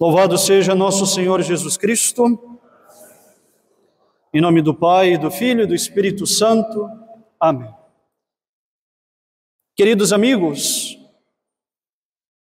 Louvado seja nosso Senhor Jesus Cristo. Em nome do Pai, do Filho e do Espírito Santo. Amém. Queridos amigos,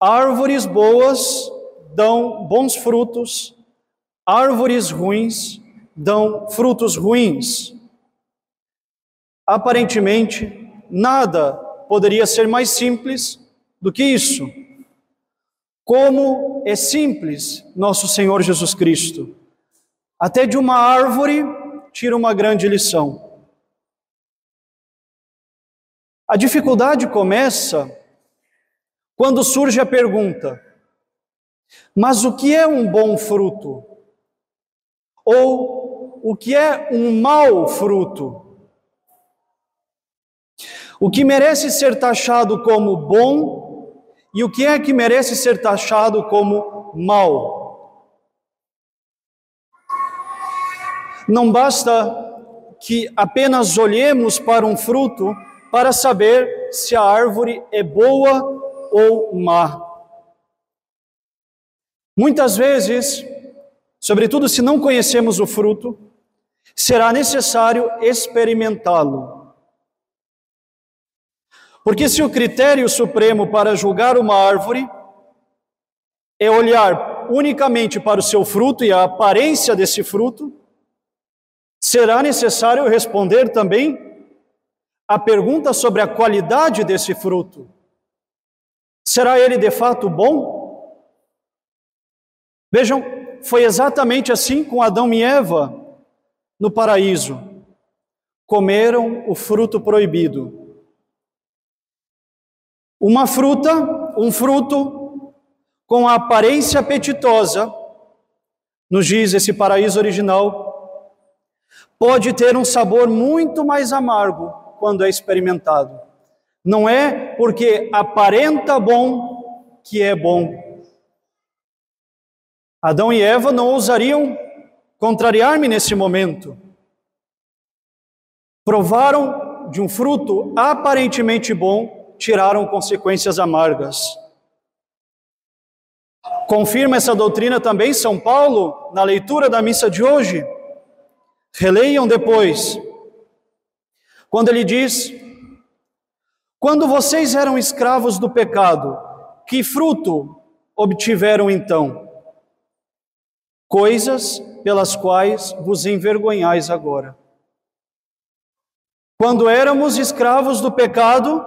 árvores boas dão bons frutos, árvores ruins dão frutos ruins. Aparentemente, nada poderia ser mais simples do que isso. Como é simples nosso Senhor Jesus Cristo. Até de uma árvore tira uma grande lição. A dificuldade começa quando surge a pergunta: mas o que é um bom fruto? Ou o que é um mau fruto? O que merece ser taxado como bom e o que é que merece ser taxado como mal. Não basta que apenas olhemos para um fruto para saber se a árvore é boa ou má. Muitas vezes, sobretudo se não conhecemos o fruto, será necessário experimentá-lo. Porque se o critério supremo para julgar uma árvore é olhar unicamente para o seu fruto e a aparência desse fruto, será necessário responder também a pergunta sobre a qualidade desse fruto. Será ele de fato bom? Vejam, foi exatamente assim com Adão e Eva no paraíso. Comeram o fruto proibido uma fruta, um fruto com a aparência apetitosa, nos diz esse paraíso original, pode ter um sabor muito mais amargo quando é experimentado. Não é porque aparenta bom que é bom. Adão e Eva não ousariam contrariar-me nesse momento. Provaram de um fruto aparentemente bom, tiraram consequências amargas. Confirma essa doutrina também São Paulo na leitura da missa de hoje. Releiam depois. Quando ele diz: Quando vocês eram escravos do pecado, que fruto obtiveram então? Coisas pelas quais vos envergonhais agora. Quando éramos escravos do pecado,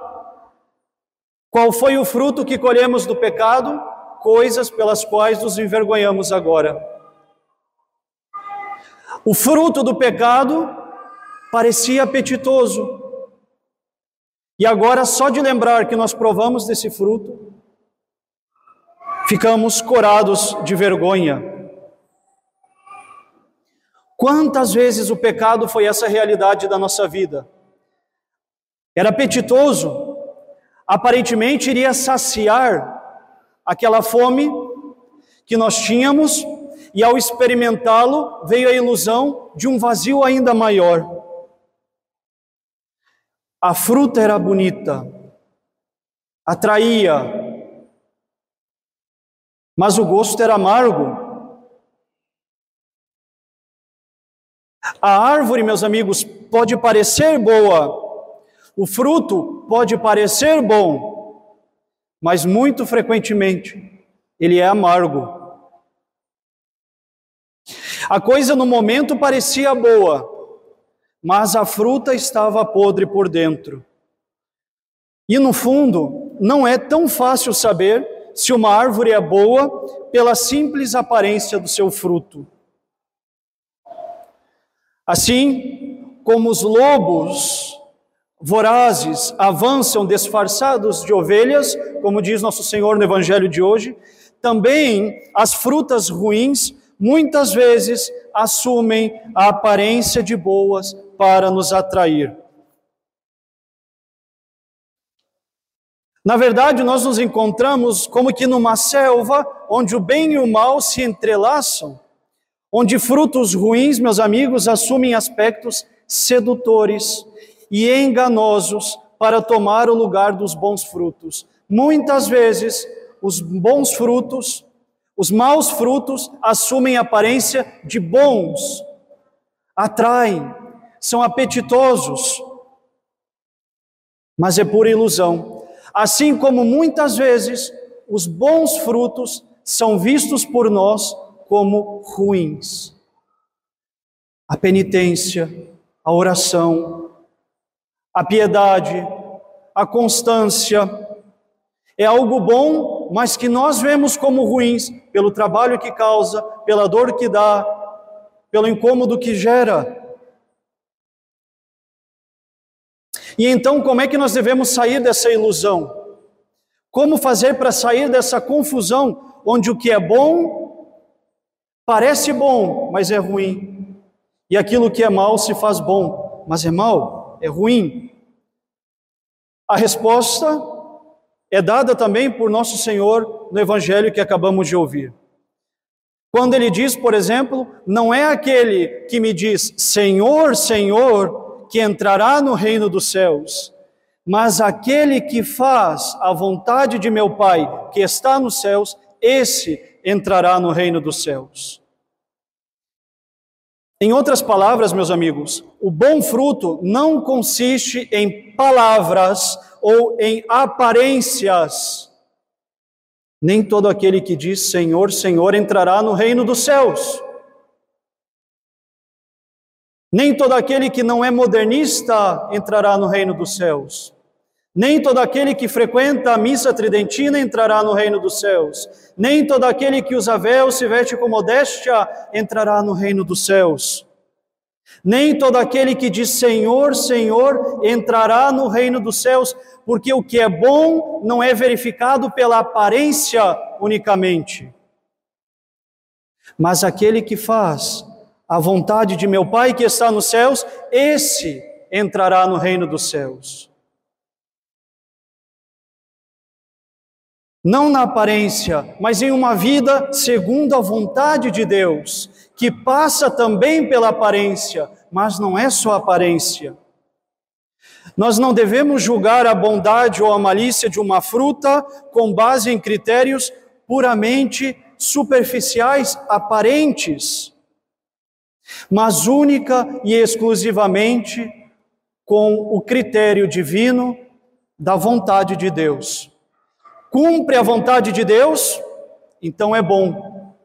qual foi o fruto que colhemos do pecado? Coisas pelas quais nos envergonhamos agora. O fruto do pecado parecia apetitoso. E agora, só de lembrar que nós provamos desse fruto, ficamos corados de vergonha. Quantas vezes o pecado foi essa realidade da nossa vida? Era apetitoso, aparentemente iria saciar aquela fome que nós tínhamos, e ao experimentá-lo, veio a ilusão de um vazio ainda maior. A fruta era bonita, atraía, mas o gosto era amargo. A árvore, meus amigos, pode parecer boa, o fruto pode parecer bom, mas muito frequentemente ele é amargo. A coisa no momento parecia boa, mas a fruta estava podre por dentro. E no fundo, não é tão fácil saber se uma árvore é boa pela simples aparência do seu fruto. Assim como os lobos vorazes avançam disfarçados de ovelhas, como diz nosso Senhor no Evangelho de hoje, também as frutas ruins muitas vezes assumem a aparência de boas para nos atrair. Na verdade, nós nos encontramos como que numa selva onde o bem e o mal se entrelaçam, onde frutos ruins, meus amigos, assumem aspectos sedutores, e enganosos para tomar o lugar dos bons frutos. Muitas vezes, os bons frutos, Os maus frutos assumem aparência de bons, atraem, são apetitosos, mas é pura ilusão. Assim como muitas vezes os bons frutos são vistos por nós como ruins. A penitência, a oração, a piedade, a constância, é algo bom, mas que nós vemos como ruins pelo trabalho que causa, pela dor que dá, pelo incômodo que gera. E então, como é que nós devemos sair dessa ilusão? Como fazer para sair dessa confusão onde o que é bom parece bom, mas é ruim, e aquilo que é mal se faz bom, mas é mal, é ruim? A resposta é dada também por nosso Senhor no evangelho que acabamos de ouvir. Quando ele diz, por exemplo, não é aquele que me diz Senhor, Senhor, que entrará no reino dos céus, mas aquele que faz a vontade de meu Pai, que está nos céus, esse entrará no reino dos céus. Em outras palavras, meus amigos, o bom fruto não consiste em palavras ou em aparências. Nem todo aquele que diz Senhor, Senhor entrará no reino dos céus. Nem todo aquele que não é modernista entrará no reino dos céus. Nem todo aquele que frequenta a missa tridentina entrará no reino dos céus. Nem todo aquele que usa véu, se veste com modéstia, entrará no reino dos céus. Nem todo aquele que diz Senhor, Senhor, entrará no reino dos céus, porque o que é bom não é verificado pela aparência unicamente. Mas aquele que faz a vontade de meu Pai que está nos céus, esse entrará no reino dos céus. Não na aparência, mas em uma vida segundo a vontade de Deus, que passa também pela aparência, mas não é só aparência. Nós não devemos julgar a bondade ou a malícia de uma fruta com base em critérios puramente superficiais, aparentes mas única e exclusivamente com o critério divino da vontade de Deus. Cumpre a vontade de Deus, então é bom.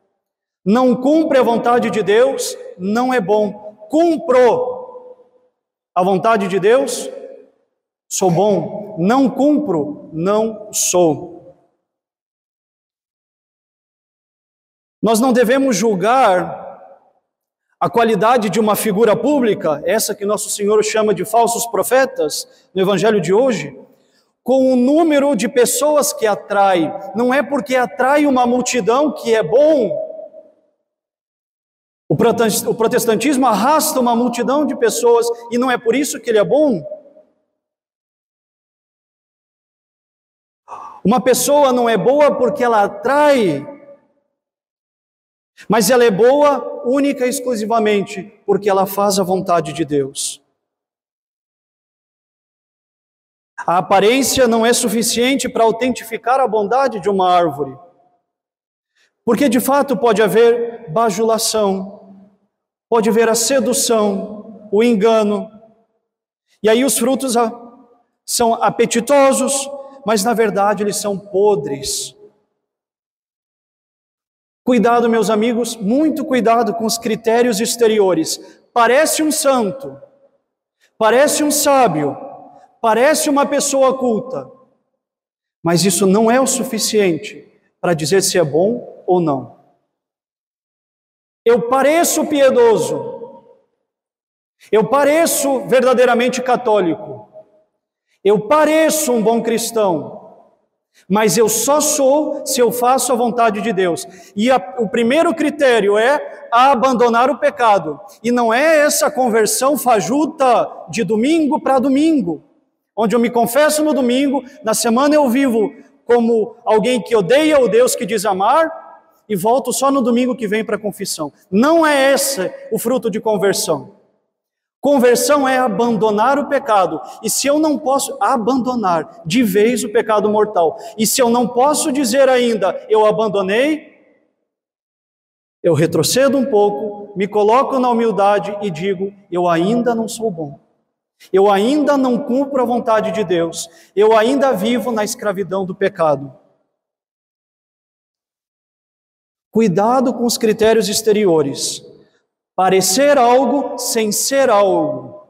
Não cumpre a vontade de Deus, não é bom. Cumpro a vontade de Deus, sou bom. Não cumpro, não sou. Nós não devemos julgar a qualidade de uma figura pública, essa que nosso Senhor chama de falsos profetas, no Evangelho de hoje, com o número de pessoas que atrai. Não é porque atrai uma multidão que é bom. O protestantismo arrasta uma multidão de pessoas e não é por isso que ele é bom. Uma pessoa não é boa porque ela atrai mas ela é boa única e exclusivamente porque ela faz a vontade de Deus. A aparência não é suficiente para autentificar a bondade de uma árvore. Porque de fato pode haver bajulação, pode haver a sedução, o engano. E aí os frutos são apetitosos, mas na verdade eles são podres. Cuidado, meus amigos, muito cuidado com os critérios exteriores. Parece um santo, parece um sábio, parece uma pessoa culta, mas isso não é o suficiente para dizer se é bom ou não. Eu pareço piedoso, eu pareço verdadeiramente católico, eu pareço um bom cristão, mas eu só sou se eu faço a vontade de Deus. E a, o primeiro critério é abandonar o pecado. E não é essa conversão fajuta de domingo para domingo, onde eu me confesso no domingo, na semana eu vivo como alguém que odeia o Deus que diz amar e volto só no domingo que vem para a confissão. Não é esse o fruto de conversão. Conversão é abandonar o pecado. E se eu não posso abandonar de vez o pecado mortal, e se eu não posso dizer ainda, eu abandonei, Eu retrocedo um pouco, me coloco na humildade e digo: eu ainda não sou bom. Eu ainda não cumpro a vontade de Deus. Eu ainda vivo na escravidão do pecado. Cuidado com os critérios exteriores. Parecer algo sem ser algo.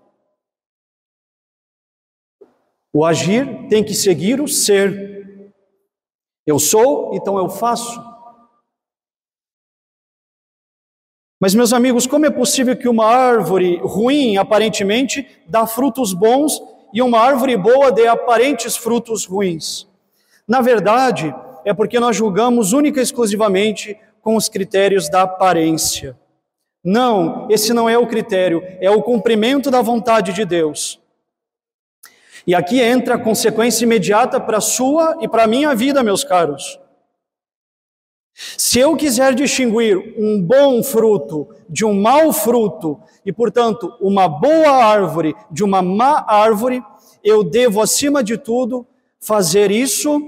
O agir tem que seguir o ser. Eu sou, então eu faço. Mas, meus amigos, como é possível que uma árvore ruim, aparentemente, dá frutos bons e uma árvore boa dê aparentes frutos ruins? Na verdade, é porque nós julgamos única e exclusivamente com os critérios da aparência. Não, esse não é o critério, é o cumprimento da vontade de Deus. E aqui entra a consequência imediata para a sua e para a minha vida, meus caros. Se eu quiser distinguir um bom fruto de um mau fruto, e portanto uma boa árvore de uma má árvore, eu devo, acima de tudo, fazer isso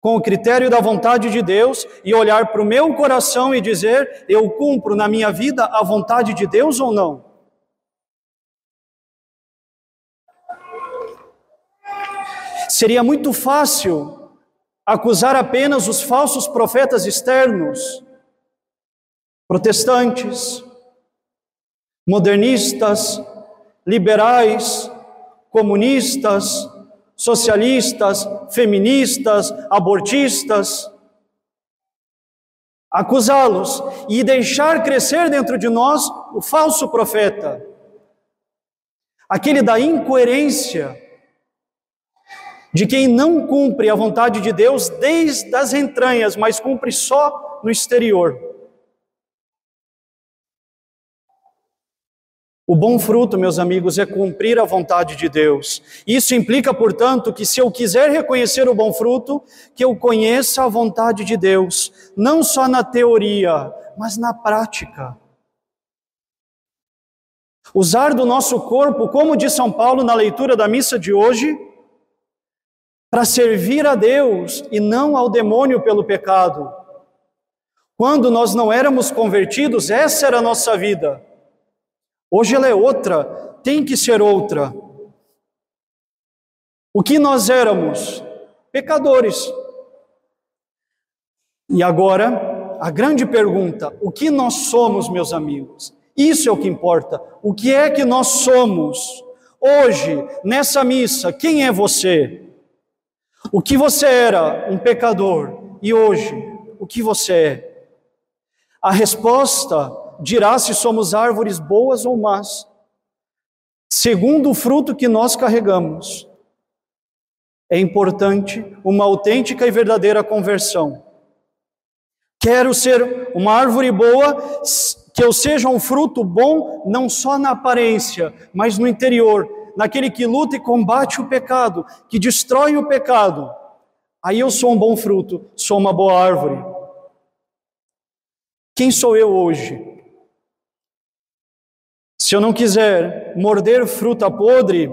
com o critério da vontade de Deus e olhar para o meu coração e dizer: eu cumpro na minha vida a vontade de Deus ou não? Seria muito fácil acusar apenas os falsos profetas externos, protestantes, modernistas, liberais, comunistas, socialistas, feministas, abortistas, acusá-los e deixar crescer dentro de nós o falso profeta, aquele da incoerência, de quem não cumpre a vontade de Deus desde as entranhas, mas cumpre só no exterior. O bom fruto, meus amigos, é cumprir a vontade de Deus. Isso implica, portanto, que se eu quiser reconhecer o bom fruto, que eu conheça a vontade de Deus, não só na teoria, mas na prática. Usar do nosso corpo, como diz São Paulo na leitura da missa de hoje, para servir a Deus e não ao demônio pelo pecado. Quando nós não éramos convertidos, essa era a nossa vida. Hoje ela é outra, tem que ser outra. O que nós éramos? Pecadores. E agora, a grande pergunta: o que nós somos, meus amigos? Isso é o que importa. O que é que nós somos? Hoje, nessa missa, quem é você? O que você era? Um pecador. E hoje, o que você é? A resposta dirá se somos árvores boas ou más, segundo o fruto que nós carregamos. É importante uma autêntica e verdadeira conversão. Quero ser uma árvore boa, que eu seja um fruto bom, não só na aparência, mas no interior, naquele que luta e combate o pecado, que destrói o pecado. Aí eu sou um bom fruto, sou uma boa árvore. Quem sou eu hoje? Se eu não quiser morder fruta podre,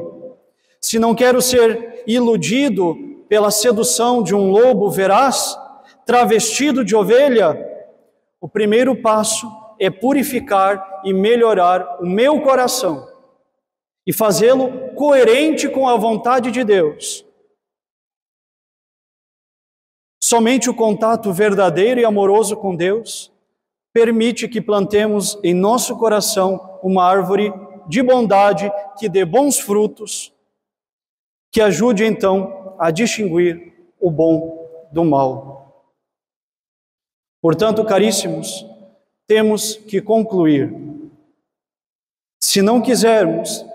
se não quero ser iludido pela sedução de um lobo veraz, travestido de ovelha, o primeiro passo é purificar e melhorar o meu coração e fazê-lo coerente com a vontade de Deus. Somente o contato verdadeiro e amoroso com Deus permite que plantemos em nosso coração uma árvore de bondade que dê bons frutos, que ajude então a distinguir o bom do mal. Portanto, caríssimos, temos que concluir. Se não quisermos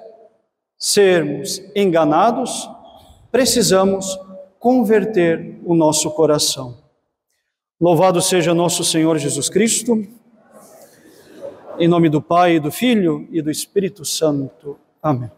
sermos enganados, precisamos converter o nosso coração. Louvado seja nosso Senhor Jesus Cristo. Em nome do Pai, do Filho e do Espírito Santo. Amém.